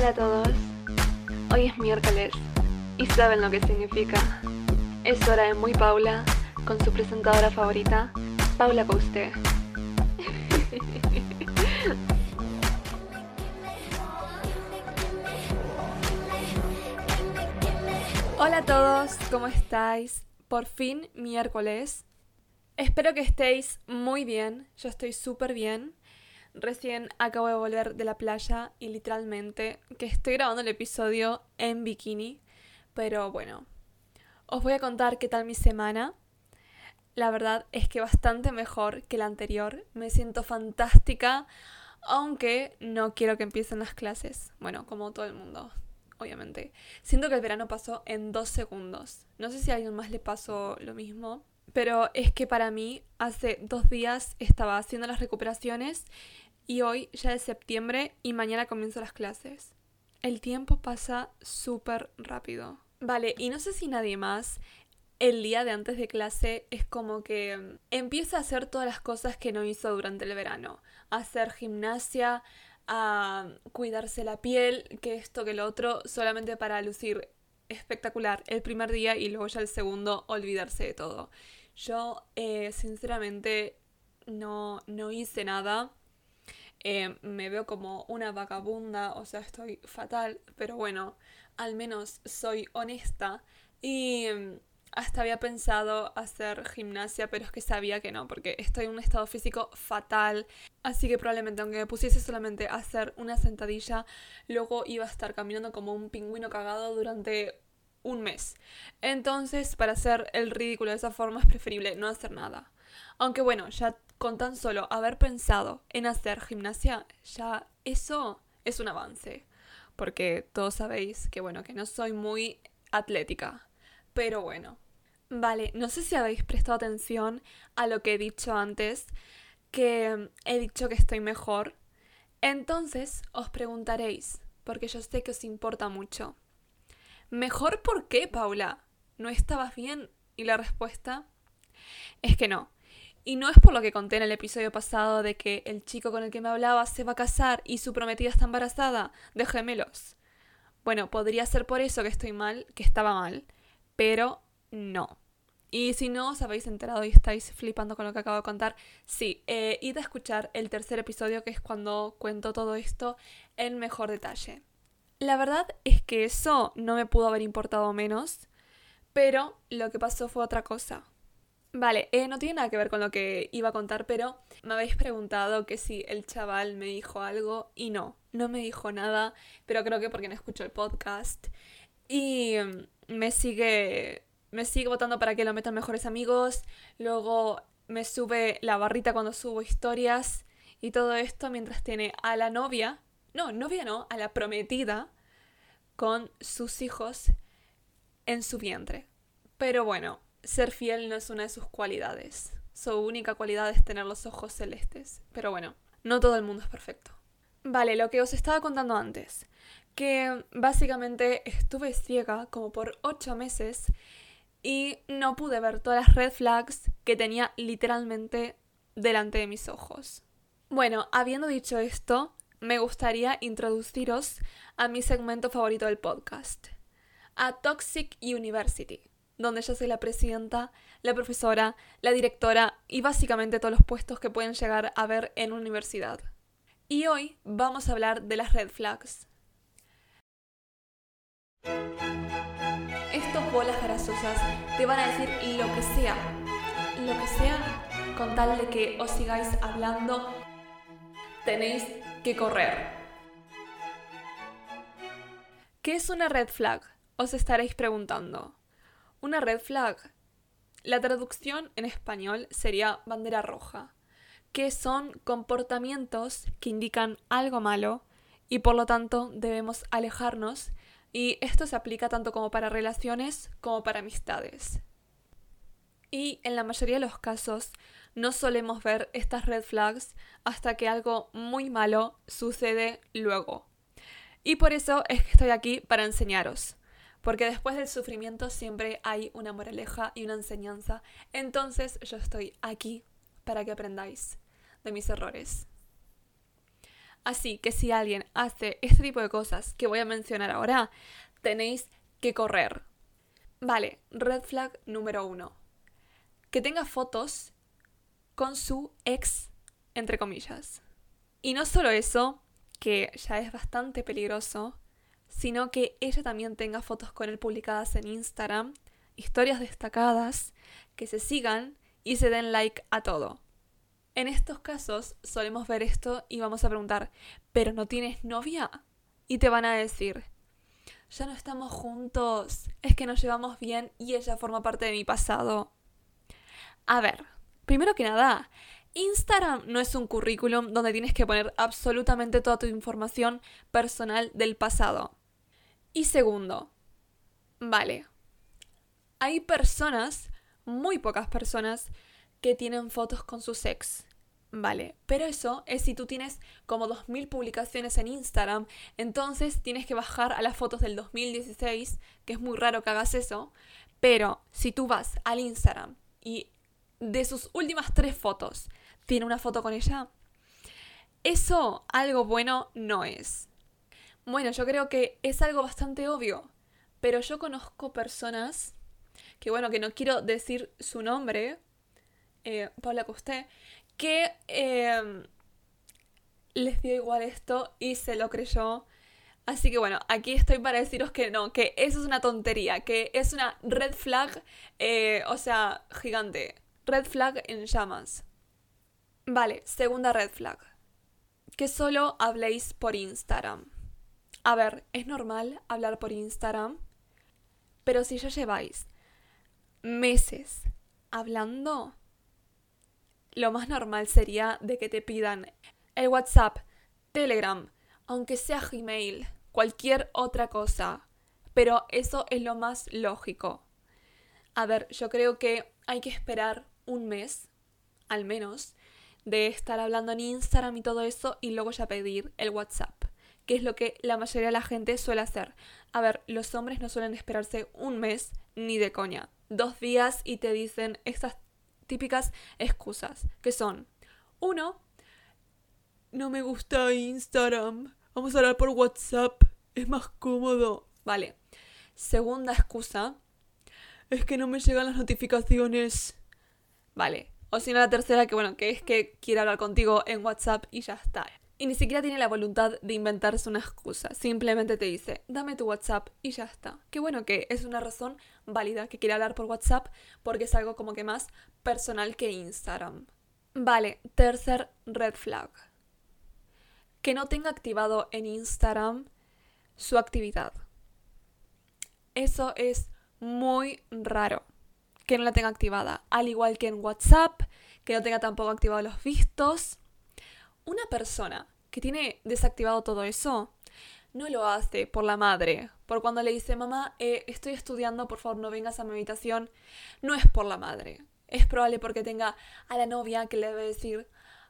Hola a todos. Hoy es miércoles y saben lo que significa. Es hora de Muy Paula con su presentadora favorita, Paula Couste. Hola a todos, ¿cómo estáis? Por fin miércoles. Espero que estéis muy bien. Yo estoy súper bien. Recién acabo de volver de la playa y literalmente que estoy grabando el episodio en bikini. Pero bueno, os voy a contar qué tal mi semana. La verdad es que bastante mejor que la anterior. Me siento fantástica, aunque no quiero que empiecen las clases. Bueno, como todo el mundo, obviamente. Siento que el verano pasó en dos segundos. No sé si a alguien más le pasó lo mismo. Pero es que para mí hace dos días estaba haciendo las recuperaciones y hoy ya es septiembre y mañana comienzo las clases. El tiempo pasa súper rápido. Vale, y no sé si nadie más el día de antes de clase es como que empieza a hacer todas las cosas que no hizo durante el verano. Hacer gimnasia, a cuidarse la piel, que esto, que lo otro, solamente para lucir espectacular el primer día y luego ya el segundo olvidarse de todo. Yo, eh, sinceramente, no, no hice nada. Eh, me veo como una vagabunda, o sea, estoy fatal, pero bueno, al menos soy honesta. Y mm, hasta había pensado hacer gimnasia, pero es que sabía que no, porque estoy en un estado físico fatal. Así que probablemente, aunque me pusiese solamente a hacer una sentadilla, luego iba a estar caminando como un pingüino cagado durante un mes. Entonces, para hacer el ridículo de esa forma es preferible no hacer nada. Aunque bueno, ya con tan solo haber pensado en hacer gimnasia, ya eso es un avance. Porque todos sabéis que bueno, que no soy muy atlética. Pero bueno. Vale, no sé si habéis prestado atención a lo que he dicho antes, que he dicho que estoy mejor. Entonces os preguntaréis, porque yo sé que os importa mucho. ¿Mejor por qué, Paula? ¿No estabas bien? Y la respuesta es que no. Y no es por lo que conté en el episodio pasado de que el chico con el que me hablaba se va a casar y su prometida está embarazada de gemelos. Bueno, podría ser por eso que estoy mal, que estaba mal, pero no. Y si no os habéis enterado y estáis flipando con lo que acabo de contar, sí, eh, id a escuchar el tercer episodio que es cuando cuento todo esto en mejor detalle. La verdad es que eso no me pudo haber importado menos, pero lo que pasó fue otra cosa. Vale, eh, no tiene nada que ver con lo que iba a contar, pero me habéis preguntado que si el chaval me dijo algo y no, no me dijo nada, pero creo que porque no escucho el podcast. Y mm, me sigue, me sigue votando para que lo metan mejores amigos, luego me sube la barrita cuando subo historias y todo esto mientras tiene a la novia, no, novia no, a la prometida con sus hijos en su vientre. Pero bueno, ser fiel no es una de sus cualidades. Su única cualidad es tener los ojos celestes. Pero bueno, no todo el mundo es perfecto. Vale, lo que os estaba contando antes. Que básicamente estuve ciega como por 8 meses y no pude ver todas las red flags que tenía literalmente delante de mis ojos. Bueno, habiendo dicho esto, me gustaría introduciros a mi segmento favorito del podcast, a Toxic University donde yo soy la presidenta, la profesora, la directora y básicamente todos los puestos que pueden llegar a ver en una universidad. Y hoy vamos a hablar de las red flags. Estos bolas grasosas te van a decir lo que sea, lo que sea, con tal de que os sigáis hablando, tenéis que correr. ¿Qué es una red flag? Os estaréis preguntando. Una red flag. La traducción en español sería bandera roja, que son comportamientos que indican algo malo y por lo tanto debemos alejarnos y esto se aplica tanto como para relaciones como para amistades. Y en la mayoría de los casos no solemos ver estas red flags hasta que algo muy malo sucede luego. Y por eso es que estoy aquí para enseñaros. Porque después del sufrimiento siempre hay una moraleja y una enseñanza. Entonces yo estoy aquí para que aprendáis de mis errores. Así que si alguien hace este tipo de cosas que voy a mencionar ahora, tenéis que correr. Vale, red flag número uno. Que tenga fotos con su ex, entre comillas. Y no solo eso, que ya es bastante peligroso, sino que ella también tenga fotos con él publicadas en Instagram, historias destacadas, que se sigan y se den like a todo. En estos casos solemos ver esto y vamos a preguntar, ¿pero no tienes novia? Y te van a decir, ya no estamos juntos, es que nos llevamos bien y ella forma parte de mi pasado. A ver, primero que nada, Instagram no es un currículum donde tienes que poner absolutamente toda tu información personal del pasado. Y segundo, vale, hay personas, muy pocas personas, que tienen fotos con su ex. Vale, pero eso es si tú tienes como 2.000 publicaciones en Instagram, entonces tienes que bajar a las fotos del 2016, que es muy raro que hagas eso, pero si tú vas al Instagram y de sus últimas tres fotos tiene una foto con ella, eso algo bueno no es. Bueno, yo creo que es algo bastante obvio, pero yo conozco personas que, bueno, que no quiero decir su nombre, eh, Paula Costé, que em, les dio igual esto y se lo creyó. Así que bueno, aquí estoy para deciros que no, que eso es una tontería, que es una red flag, eh, o sea, gigante. Red flag en llamas. Vale, segunda red flag. Que solo habléis por Instagram. A ver, es normal hablar por Instagram, pero si ya lleváis meses hablando, lo más normal sería de que te pidan el WhatsApp, Telegram, aunque sea Gmail, cualquier otra cosa. Pero eso es lo más lógico. A ver, yo creo que hay que esperar un mes, al menos, de estar hablando en Instagram y todo eso y luego ya pedir el WhatsApp, que es lo que la mayoría de la gente suele hacer. A ver, los hombres no suelen esperarse un mes ni de coña. Dos días y te dicen estas típicas excusas, que son, uno, no me gusta Instagram, vamos a hablar por WhatsApp, es más cómodo. Vale. Segunda excusa, es que no me llegan las notificaciones. Vale. O si no, la tercera, que bueno, que es que quiere hablar contigo en WhatsApp y ya está. Y ni siquiera tiene la voluntad de inventarse una excusa. Simplemente te dice, dame tu WhatsApp y ya está. Qué bueno que es una razón válida que quiere hablar por WhatsApp porque es algo como que más personal que Instagram. Vale, tercer red flag. Que no tenga activado en Instagram su actividad. Eso es muy raro que no la tenga activada. Al igual que en WhatsApp, que no tenga tampoco activado los vistos una persona que tiene desactivado todo eso no lo hace por la madre, por cuando le dice, mamá, eh, estoy estudiando, por favor no vengas a mi habitación, no es por la madre. Es probable porque tenga a la novia que le debe decir,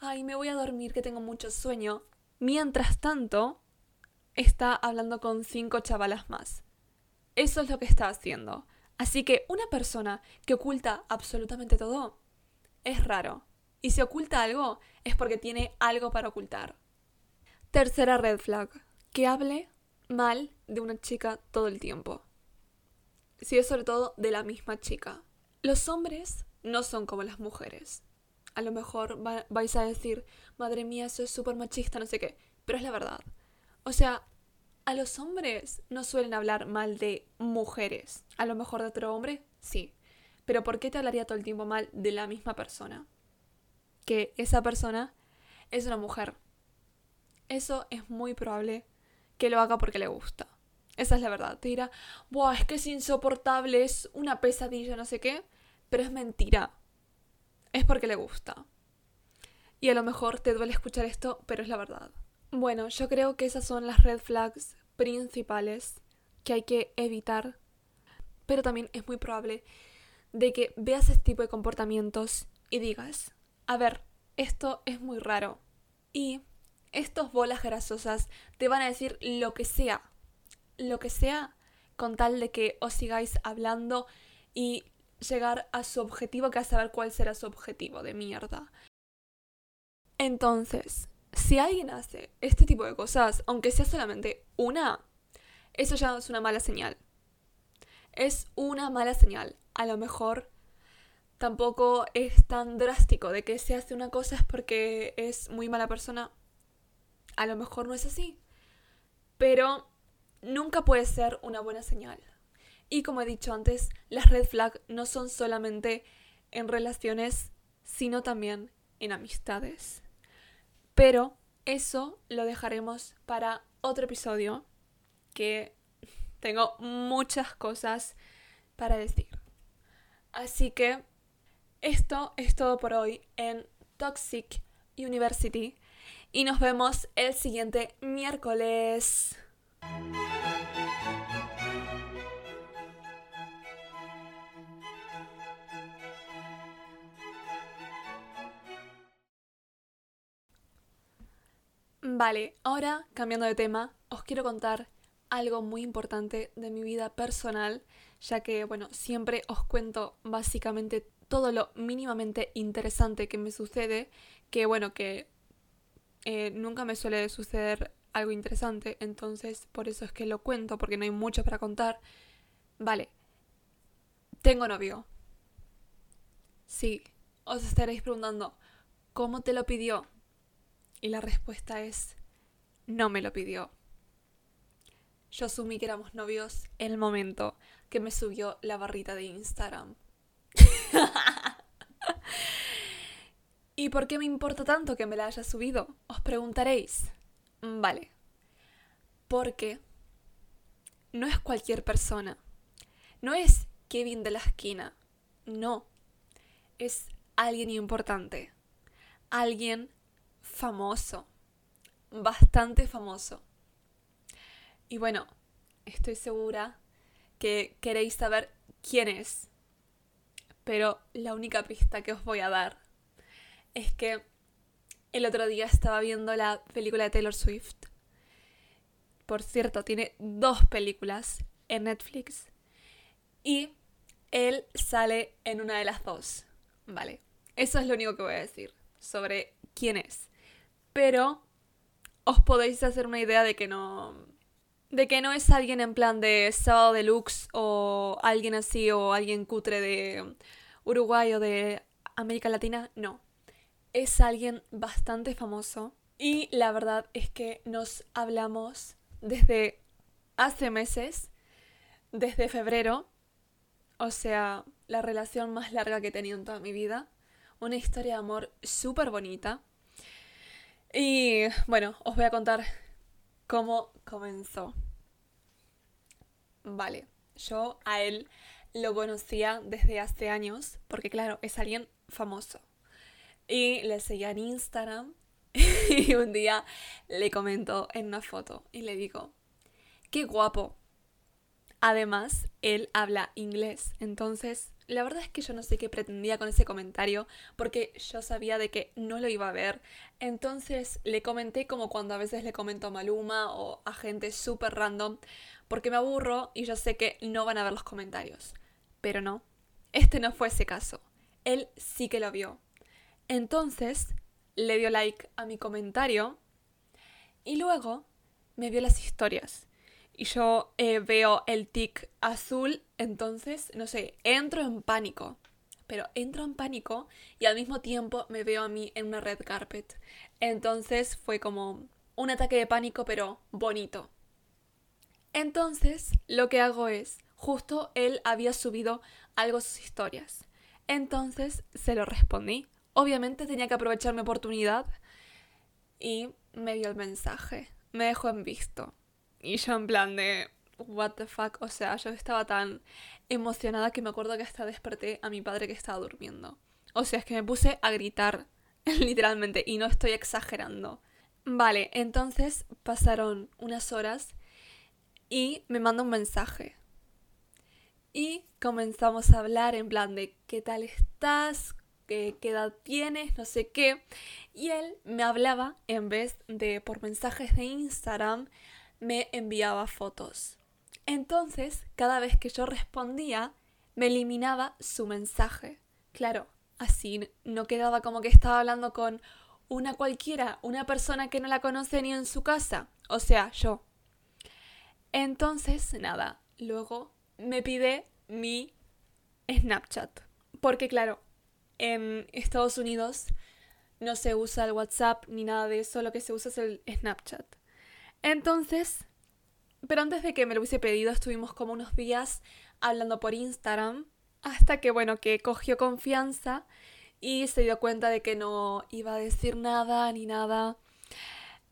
ay, me voy a dormir, que tengo mucho sueño. Mientras tanto, está hablando con cinco chavalas más. Eso es lo que está haciendo. Así que una persona que oculta absolutamente todo es raro. Y si oculta algo, es porque tiene algo para ocultar. Tercera red flag. Que hable mal de una chica todo el tiempo. Si es sobre todo de la misma chica. Los hombres no son como las mujeres. A lo mejor vais a decir, madre mía, eso es súper machista, no sé qué. Pero es la verdad. O sea, a los hombres no suelen hablar mal de mujeres. A lo mejor de otro hombre, sí. Pero ¿por qué te hablaría todo el tiempo mal de la misma persona? que esa persona es una mujer. Eso es muy probable que lo haga porque le gusta. Esa es la verdad. Te dirá, Buah, es que es insoportable, es una pesadilla, no sé qué. Pero es mentira. Es porque le gusta. Y a lo mejor te duele escuchar esto, pero es la verdad. Bueno, yo creo que esas son las red flags principales que hay que evitar. Pero también es muy probable de que veas este tipo de comportamientos y digas, a ver, esto es muy raro. Y estos bolas grasosas te van a decir lo que sea, lo que sea, con tal de que os sigáis hablando y llegar a su objetivo, que es saber cuál será su objetivo de mierda. Entonces, si alguien hace este tipo de cosas, aunque sea solamente una, eso ya es una mala señal. Es una mala señal. A lo mejor tampoco es tan drástico de que se hace una cosa es porque es muy mala persona. A lo mejor no es así. Pero nunca puede ser una buena señal. Y como he dicho antes, las red flags no son solamente en relaciones, sino también en amistades. Pero eso lo dejaremos para otro episodio que tengo muchas cosas para decir. Así que esto es todo por hoy en Toxic University y nos vemos el siguiente miércoles. Vale, ahora cambiando de tema, os quiero contar algo muy importante de mi vida personal, ya que, bueno, siempre os cuento básicamente todo lo mínimamente interesante que me sucede, que, bueno, que eh, nunca me suele suceder algo interesante, entonces por eso es que lo cuento, porque no hay mucho para contar. Vale, tengo novio. Sí, os estaréis preguntando, ¿cómo te lo pidió? Y la respuesta es, no me lo pidió. Yo asumí que éramos novios en el momento que me subió la barrita de Instagram. ¿Y por qué me importa tanto que me la haya subido? Os preguntaréis. Vale. Porque no es cualquier persona. No es Kevin de la esquina. No. Es alguien importante. Alguien famoso, bastante famoso. Y bueno, estoy segura que queréis saber quién es. Pero la única pista que os voy a dar es que el otro día estaba viendo la película de Taylor Swift. Por cierto, tiene dos películas en Netflix. Y él sale en una de las dos. Vale. Eso es lo único que voy a decir sobre quién es pero os podéis hacer una idea de que no de que no es alguien en plan de sábado deluxe o alguien así o alguien cutre de Uruguay o de América Latina, no. Es alguien bastante famoso y la verdad es que nos hablamos desde hace meses, desde febrero, o sea, la relación más larga que he tenido en toda mi vida, una historia de amor súper bonita y bueno, os voy a contar cómo comenzó. Vale, yo a él lo conocía desde hace años, porque claro, es alguien famoso. Y le seguía en Instagram y un día le comento en una foto y le digo, qué guapo. Además, él habla inglés, entonces la verdad es que yo no sé qué pretendía con ese comentario porque yo sabía de que no lo iba a ver. Entonces le comenté como cuando a veces le comento a Maluma o a gente súper random porque me aburro y yo sé que no van a ver los comentarios. Pero no, este no fue ese caso. Él sí que lo vio. Entonces le dio like a mi comentario y luego me vio las historias y yo eh, veo el tic azul, entonces, no sé, entro en pánico. Pero entro en pánico y al mismo tiempo me veo a mí en una red carpet. Entonces fue como un ataque de pánico, pero bonito. Entonces, lo que hago es, justo él había subido algo sus historias. Entonces, se lo respondí. Obviamente tenía que aprovechar mi oportunidad y me dio el mensaje. Me dejó en visto. Y yo en plan de, what the fuck, o sea, yo estaba tan emocionada que me acuerdo que hasta desperté a mi padre que estaba durmiendo. O sea, es que me puse a gritar, literalmente, y no estoy exagerando. Vale, entonces pasaron unas horas y me manda un mensaje. Y comenzamos a hablar en plan de qué tal estás, qué, qué edad tienes, no sé qué. Y él me hablaba en vez de por mensajes de Instagram me enviaba fotos. Entonces, cada vez que yo respondía, me eliminaba su mensaje. Claro, así no quedaba como que estaba hablando con una cualquiera, una persona que no la conoce ni en su casa, o sea, yo. Entonces, nada, luego me pide mi Snapchat. Porque claro, en Estados Unidos no se usa el WhatsApp ni nada de eso, lo que se usa es el Snapchat. Entonces, pero antes de que me lo hubiese pedido, estuvimos como unos días hablando por Instagram, hasta que, bueno, que cogió confianza y se dio cuenta de que no iba a decir nada ni nada.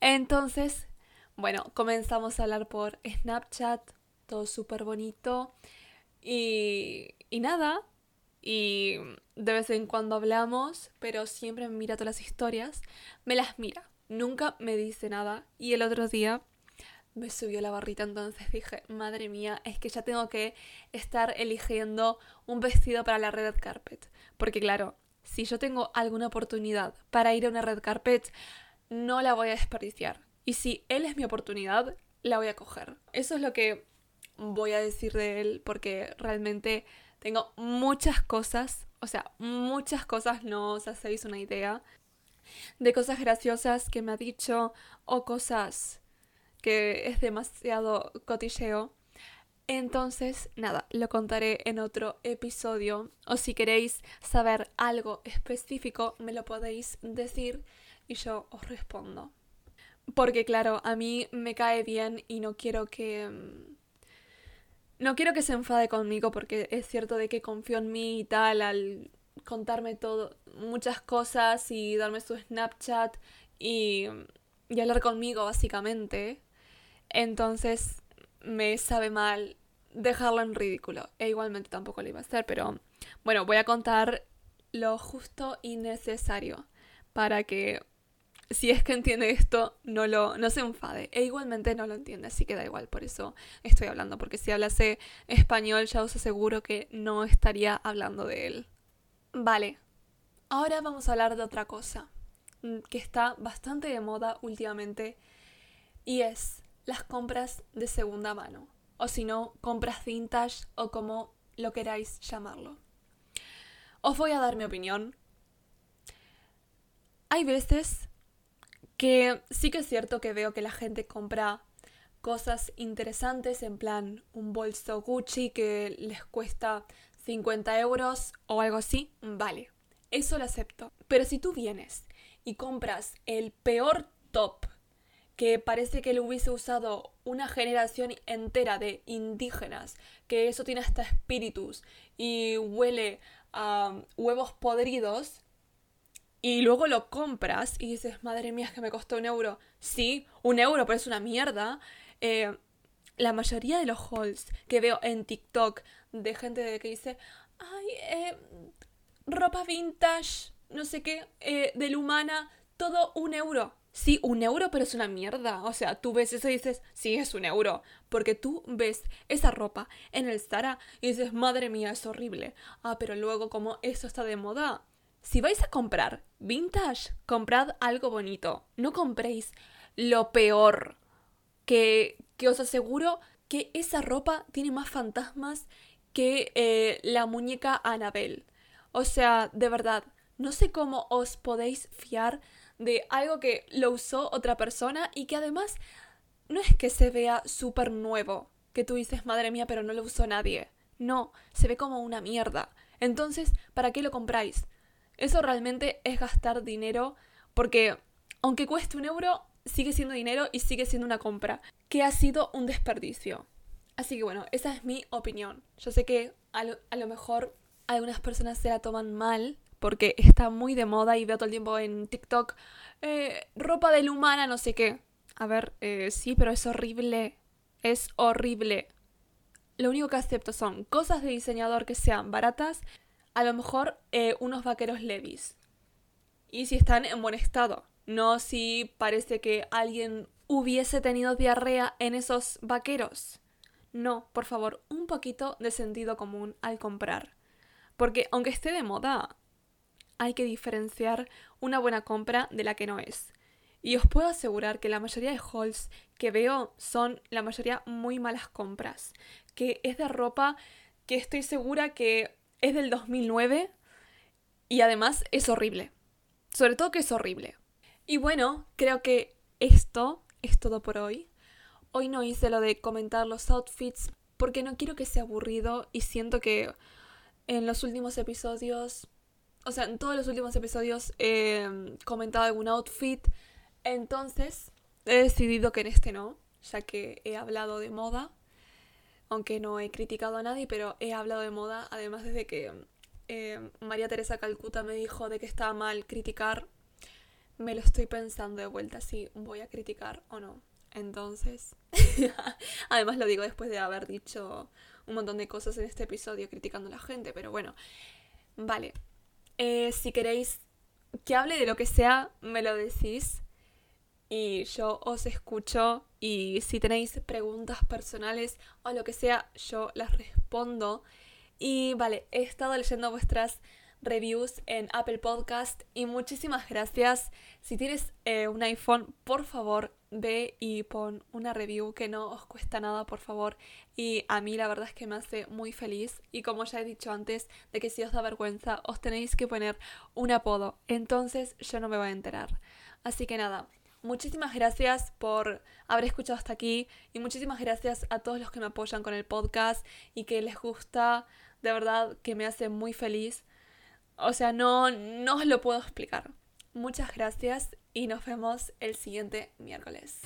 Entonces, bueno, comenzamos a hablar por Snapchat, todo súper bonito. Y, y nada, y de vez en cuando hablamos, pero siempre me mira todas las historias, me las mira, nunca me dice nada. Y el otro día me subió la barrita, entonces dije, madre mía, es que ya tengo que estar eligiendo un vestido para la red carpet. Porque claro, si yo tengo alguna oportunidad para ir a una red carpet, no la voy a desperdiciar. Y si él es mi oportunidad, la voy a coger. Eso es lo que voy a decir de él, porque realmente tengo muchas cosas, o sea, muchas cosas, no os hacéis una idea, de cosas graciosas que me ha dicho o cosas que es demasiado cotilleo. Entonces, nada, lo contaré en otro episodio. O si queréis saber algo específico, me lo podéis decir y yo os respondo. Porque claro, a mí me cae bien y no quiero que... Mm, no quiero que se enfade conmigo porque es cierto de que confío en mí y tal al contarme todo, muchas cosas y darme su Snapchat y, y hablar conmigo básicamente. Entonces me sabe mal dejarlo en ridículo. E igualmente tampoco lo iba a hacer, pero bueno, voy a contar lo justo y necesario para que si es que entiende esto, no, lo, no se enfade. E igualmente no lo entiende, así que da igual, por eso estoy hablando. Porque si hablase español, ya os aseguro que no estaría hablando de él. Vale, ahora vamos a hablar de otra cosa mm, que está bastante de moda últimamente y es las compras de segunda mano, o si no, compras vintage o como lo queráis llamarlo. Os voy a dar mi opinión. Hay veces que sí que es cierto que veo que la gente compra cosas interesantes, en plan un bolso Gucci que les cuesta 50 euros o algo así, vale, eso lo acepto. Pero si tú vienes y compras el peor top que parece que lo hubiese usado una generación entera de indígenas, que eso tiene hasta espíritus y huele a huevos podridos, y luego lo compras y dices, madre mía, es que me costó un euro. Sí, un euro, pero es una mierda. Eh, la mayoría de los hauls que veo en TikTok de gente que dice, ay, eh, ropa vintage, no sé qué, eh, de Humana, todo un euro. Sí, un euro, pero es una mierda. O sea, tú ves eso y dices, sí, es un euro. Porque tú ves esa ropa en el Zara y dices, madre mía, es horrible. Ah, pero luego como eso está de moda. Si vais a comprar vintage, comprad algo bonito. No compréis lo peor. Que, que os aseguro que esa ropa tiene más fantasmas que eh, la muñeca Annabelle. O sea, de verdad, no sé cómo os podéis fiar de algo que lo usó otra persona y que además no es que se vea súper nuevo, que tú dices, madre mía, pero no lo usó nadie. No, se ve como una mierda. Entonces, ¿para qué lo compráis? Eso realmente es gastar dinero porque, aunque cueste un euro, sigue siendo dinero y sigue siendo una compra, que ha sido un desperdicio. Así que bueno, esa es mi opinión. Yo sé que a lo, a lo mejor algunas personas se la toman mal, porque está muy de moda y veo todo el tiempo en TikTok eh, ropa de humana, no sé qué. A ver, eh, sí, pero es horrible. Es horrible. Lo único que acepto son cosas de diseñador que sean baratas, a lo mejor eh, unos vaqueros Levis. Y si están en buen estado. No si parece que alguien hubiese tenido diarrea en esos vaqueros. No, por favor, un poquito de sentido común al comprar. Porque aunque esté de moda, hay que diferenciar una buena compra de la que no es. Y os puedo asegurar que la mayoría de hauls que veo son la mayoría muy malas compras. Que es de ropa que estoy segura que es del 2009 y además es horrible. Sobre todo que es horrible. Y bueno, creo que esto es todo por hoy. Hoy no hice lo de comentar los outfits porque no quiero que sea aburrido y siento que en los últimos episodios, o sea, en todos los últimos episodios he comentado algún outfit, entonces he decidido que en este no, ya que he hablado de moda, aunque no he criticado a nadie, pero he hablado de moda, además desde que eh, María Teresa Calcuta me dijo de que estaba mal criticar, me lo estoy pensando de vuelta si voy a criticar o no. Entonces, además lo digo después de haber dicho un montón de cosas en este episodio criticando a la gente, pero bueno, vale. Eh, si queréis que hable de lo que sea, me lo decís y yo os escucho y si tenéis preguntas personales o lo que sea, yo las respondo. Y vale, he estado leyendo vuestras reviews en Apple Podcast y muchísimas gracias. Si tienes eh, un iPhone, por favor, ve y pon una review que no os cuesta nada, por favor. Y a mí la verdad es que me hace muy feliz. Y como ya he dicho antes, de que si os da vergüenza, os tenéis que poner un apodo. Entonces yo no me voy a enterar. Así que nada, muchísimas gracias por haber escuchado hasta aquí. Y muchísimas gracias a todos los que me apoyan con el podcast y que les gusta. De verdad que me hace muy feliz. O sea, no, no os lo puedo explicar. Muchas gracias y nos vemos el siguiente miércoles.